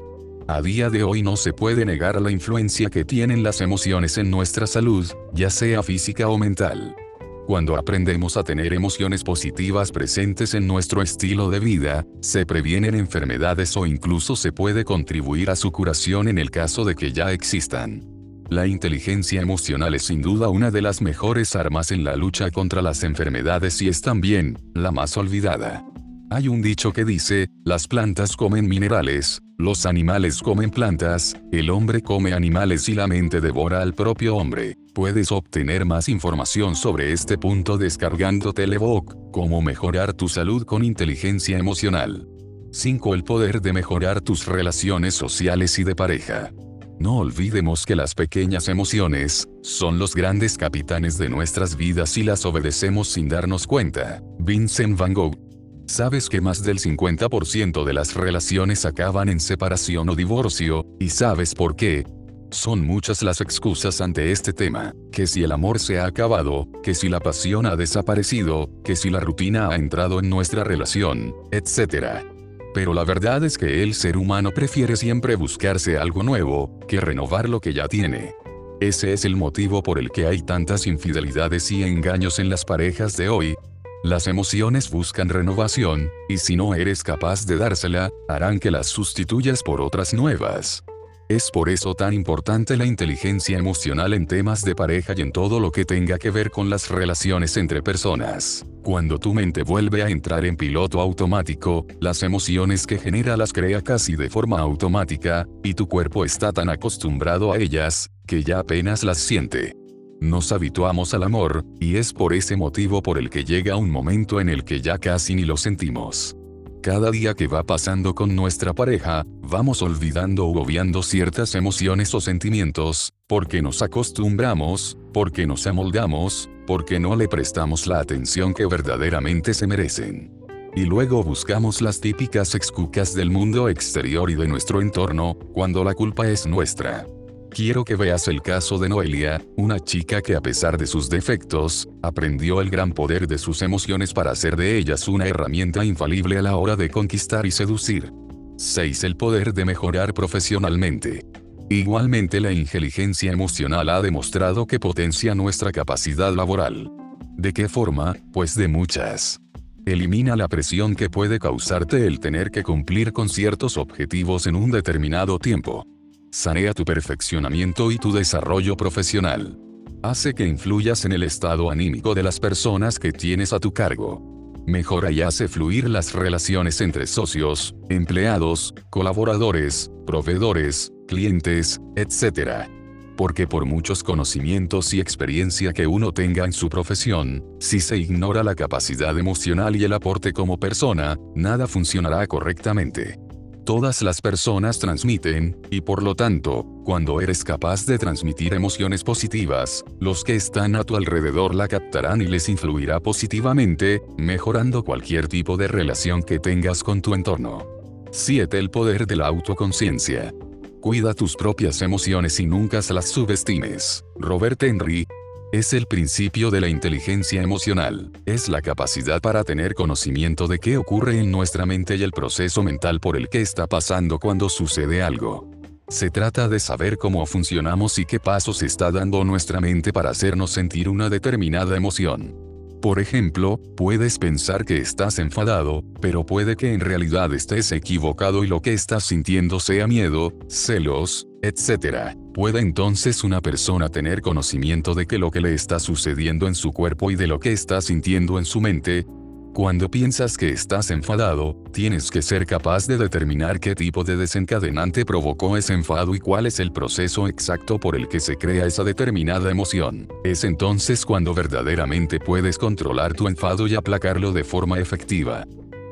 A día de hoy no se puede negar la influencia que tienen las emociones en nuestra salud, ya sea física o mental. Cuando aprendemos a tener emociones positivas presentes en nuestro estilo de vida, se previenen enfermedades o incluso se puede contribuir a su curación en el caso de que ya existan. La inteligencia emocional es sin duda una de las mejores armas en la lucha contra las enfermedades y es también, la más olvidada. Hay un dicho que dice, las plantas comen minerales, los animales comen plantas, el hombre come animales y la mente devora al propio hombre. Puedes obtener más información sobre este punto descargando Telebook, cómo mejorar tu salud con inteligencia emocional. 5. El poder de mejorar tus relaciones sociales y de pareja. No olvidemos que las pequeñas emociones, son los grandes capitanes de nuestras vidas y las obedecemos sin darnos cuenta. Vincent Van Gogh Sabes que más del 50% de las relaciones acaban en separación o divorcio, y sabes por qué. Son muchas las excusas ante este tema, que si el amor se ha acabado, que si la pasión ha desaparecido, que si la rutina ha entrado en nuestra relación, etc. Pero la verdad es que el ser humano prefiere siempre buscarse algo nuevo, que renovar lo que ya tiene. Ese es el motivo por el que hay tantas infidelidades y engaños en las parejas de hoy, las emociones buscan renovación, y si no eres capaz de dársela, harán que las sustituyas por otras nuevas. Es por eso tan importante la inteligencia emocional en temas de pareja y en todo lo que tenga que ver con las relaciones entre personas. Cuando tu mente vuelve a entrar en piloto automático, las emociones que genera las crea casi de forma automática, y tu cuerpo está tan acostumbrado a ellas, que ya apenas las siente. Nos habituamos al amor, y es por ese motivo por el que llega un momento en el que ya casi ni lo sentimos. Cada día que va pasando con nuestra pareja, vamos olvidando u obviando ciertas emociones o sentimientos, porque nos acostumbramos, porque nos amoldamos, porque no le prestamos la atención que verdaderamente se merecen. Y luego buscamos las típicas excusas del mundo exterior y de nuestro entorno, cuando la culpa es nuestra. Quiero que veas el caso de Noelia, una chica que a pesar de sus defectos, aprendió el gran poder de sus emociones para hacer de ellas una herramienta infalible a la hora de conquistar y seducir. 6. El poder de mejorar profesionalmente. Igualmente la inteligencia emocional ha demostrado que potencia nuestra capacidad laboral. ¿De qué forma? Pues de muchas. Elimina la presión que puede causarte el tener que cumplir con ciertos objetivos en un determinado tiempo. Sanea tu perfeccionamiento y tu desarrollo profesional. Hace que influyas en el estado anímico de las personas que tienes a tu cargo. Mejora y hace fluir las relaciones entre socios, empleados, colaboradores, proveedores, clientes, etc. Porque por muchos conocimientos y experiencia que uno tenga en su profesión, si se ignora la capacidad emocional y el aporte como persona, nada funcionará correctamente. Todas las personas transmiten, y por lo tanto, cuando eres capaz de transmitir emociones positivas, los que están a tu alrededor la captarán y les influirá positivamente, mejorando cualquier tipo de relación que tengas con tu entorno. 7. El poder de la autoconciencia. Cuida tus propias emociones y nunca las subestimes. Robert Henry, es el principio de la inteligencia emocional. Es la capacidad para tener conocimiento de qué ocurre en nuestra mente y el proceso mental por el que está pasando cuando sucede algo. Se trata de saber cómo funcionamos y qué pasos está dando nuestra mente para hacernos sentir una determinada emoción. Por ejemplo, puedes pensar que estás enfadado, pero puede que en realidad estés equivocado y lo que estás sintiendo sea miedo, celos, etc. ¿Puede entonces una persona tener conocimiento de que lo que le está sucediendo en su cuerpo y de lo que está sintiendo en su mente? Cuando piensas que estás enfadado, tienes que ser capaz de determinar qué tipo de desencadenante provocó ese enfado y cuál es el proceso exacto por el que se crea esa determinada emoción. Es entonces cuando verdaderamente puedes controlar tu enfado y aplacarlo de forma efectiva.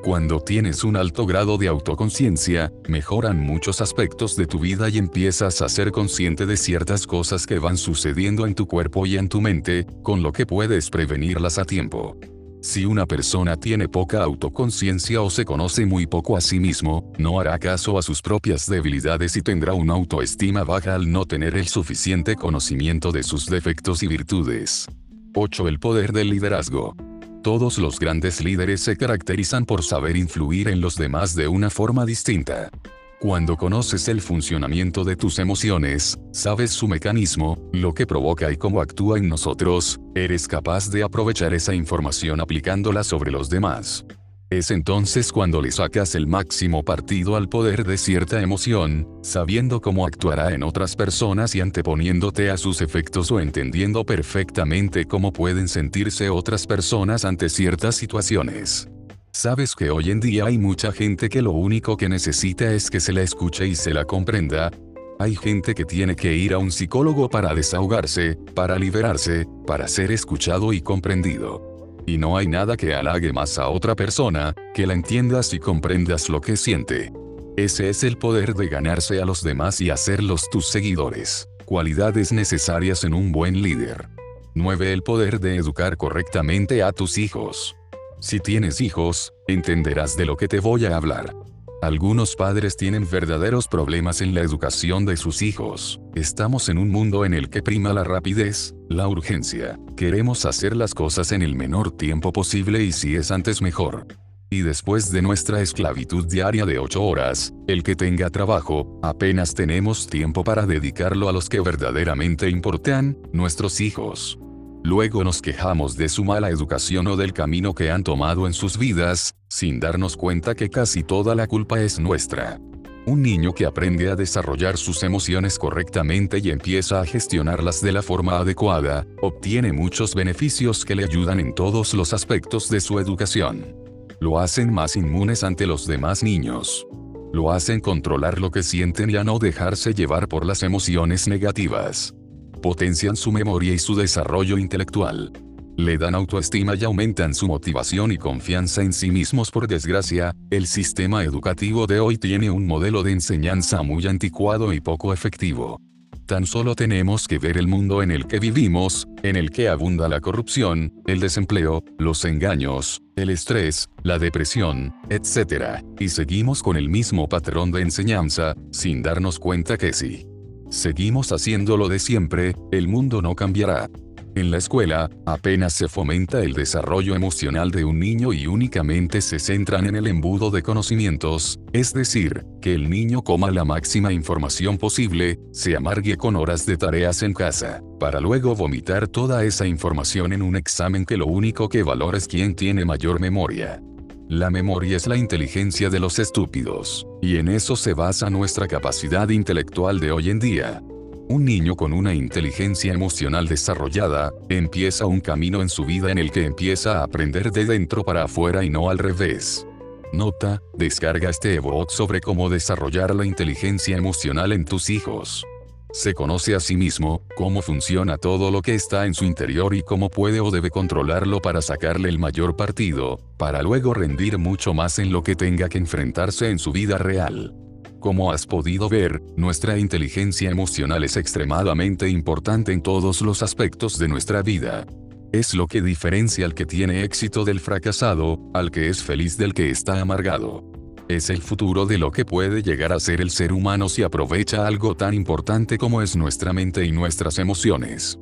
Cuando tienes un alto grado de autoconciencia, mejoran muchos aspectos de tu vida y empiezas a ser consciente de ciertas cosas que van sucediendo en tu cuerpo y en tu mente, con lo que puedes prevenirlas a tiempo. Si una persona tiene poca autoconciencia o se conoce muy poco a sí mismo, no hará caso a sus propias debilidades y tendrá una autoestima baja al no tener el suficiente conocimiento de sus defectos y virtudes. 8. El poder del liderazgo. Todos los grandes líderes se caracterizan por saber influir en los demás de una forma distinta. Cuando conoces el funcionamiento de tus emociones, sabes su mecanismo, lo que provoca y cómo actúa en nosotros, eres capaz de aprovechar esa información aplicándola sobre los demás. Es entonces cuando le sacas el máximo partido al poder de cierta emoción, sabiendo cómo actuará en otras personas y anteponiéndote a sus efectos o entendiendo perfectamente cómo pueden sentirse otras personas ante ciertas situaciones. Sabes que hoy en día hay mucha gente que lo único que necesita es que se la escuche y se la comprenda. Hay gente que tiene que ir a un psicólogo para desahogarse, para liberarse, para ser escuchado y comprendido. Y no hay nada que halague más a otra persona, que la entiendas y comprendas lo que siente. Ese es el poder de ganarse a los demás y hacerlos tus seguidores. Cualidades necesarias en un buen líder. 9. El poder de educar correctamente a tus hijos. Si tienes hijos, entenderás de lo que te voy a hablar. Algunos padres tienen verdaderos problemas en la educación de sus hijos. Estamos en un mundo en el que prima la rapidez, la urgencia. Queremos hacer las cosas en el menor tiempo posible y si es antes mejor. Y después de nuestra esclavitud diaria de 8 horas, el que tenga trabajo, apenas tenemos tiempo para dedicarlo a los que verdaderamente importan, nuestros hijos. Luego nos quejamos de su mala educación o del camino que han tomado en sus vidas, sin darnos cuenta que casi toda la culpa es nuestra. Un niño que aprende a desarrollar sus emociones correctamente y empieza a gestionarlas de la forma adecuada, obtiene muchos beneficios que le ayudan en todos los aspectos de su educación. Lo hacen más inmunes ante los demás niños. Lo hacen controlar lo que sienten y a no dejarse llevar por las emociones negativas potencian su memoria y su desarrollo intelectual. Le dan autoestima y aumentan su motivación y confianza en sí mismos. Por desgracia, el sistema educativo de hoy tiene un modelo de enseñanza muy anticuado y poco efectivo. Tan solo tenemos que ver el mundo en el que vivimos, en el que abunda la corrupción, el desempleo, los engaños, el estrés, la depresión, etc. Y seguimos con el mismo patrón de enseñanza, sin darnos cuenta que sí Seguimos haciendo lo de siempre, el mundo no cambiará. En la escuela, apenas se fomenta el desarrollo emocional de un niño y únicamente se centran en el embudo de conocimientos, es decir, que el niño coma la máxima información posible, se amargue con horas de tareas en casa, para luego vomitar toda esa información en un examen que lo único que valora es quién tiene mayor memoria. La memoria es la inteligencia de los estúpidos, y en eso se basa nuestra capacidad intelectual de hoy en día. Un niño con una inteligencia emocional desarrollada, empieza un camino en su vida en el que empieza a aprender de dentro para afuera y no al revés. Nota, descarga este ebook sobre cómo desarrollar la inteligencia emocional en tus hijos. Se conoce a sí mismo, cómo funciona todo lo que está en su interior y cómo puede o debe controlarlo para sacarle el mayor partido, para luego rendir mucho más en lo que tenga que enfrentarse en su vida real. Como has podido ver, nuestra inteligencia emocional es extremadamente importante en todos los aspectos de nuestra vida. Es lo que diferencia al que tiene éxito del fracasado, al que es feliz del que está amargado. Es el futuro de lo que puede llegar a ser el ser humano si aprovecha algo tan importante como es nuestra mente y nuestras emociones.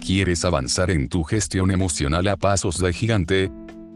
¿Quieres avanzar en tu gestión emocional a pasos de gigante?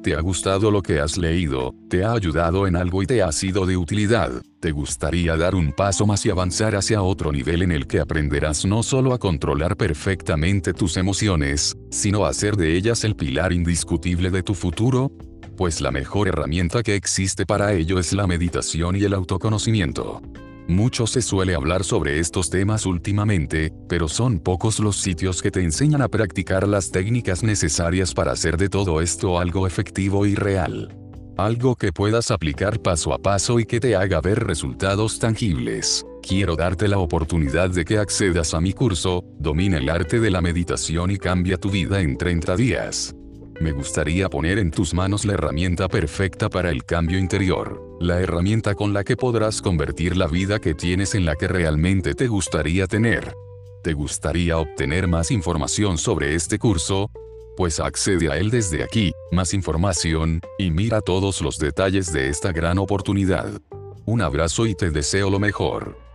¿Te ha gustado lo que has leído? ¿Te ha ayudado en algo y te ha sido de utilidad? ¿Te gustaría dar un paso más y avanzar hacia otro nivel en el que aprenderás no solo a controlar perfectamente tus emociones, sino a hacer de ellas el pilar indiscutible de tu futuro? Pues la mejor herramienta que existe para ello es la meditación y el autoconocimiento. Mucho se suele hablar sobre estos temas últimamente, pero son pocos los sitios que te enseñan a practicar las técnicas necesarias para hacer de todo esto algo efectivo y real. Algo que puedas aplicar paso a paso y que te haga ver resultados tangibles. Quiero darte la oportunidad de que accedas a mi curso, Domina el arte de la meditación y cambia tu vida en 30 días. Me gustaría poner en tus manos la herramienta perfecta para el cambio interior, la herramienta con la que podrás convertir la vida que tienes en la que realmente te gustaría tener. ¿Te gustaría obtener más información sobre este curso? Pues accede a él desde aquí, más información, y mira todos los detalles de esta gran oportunidad. Un abrazo y te deseo lo mejor.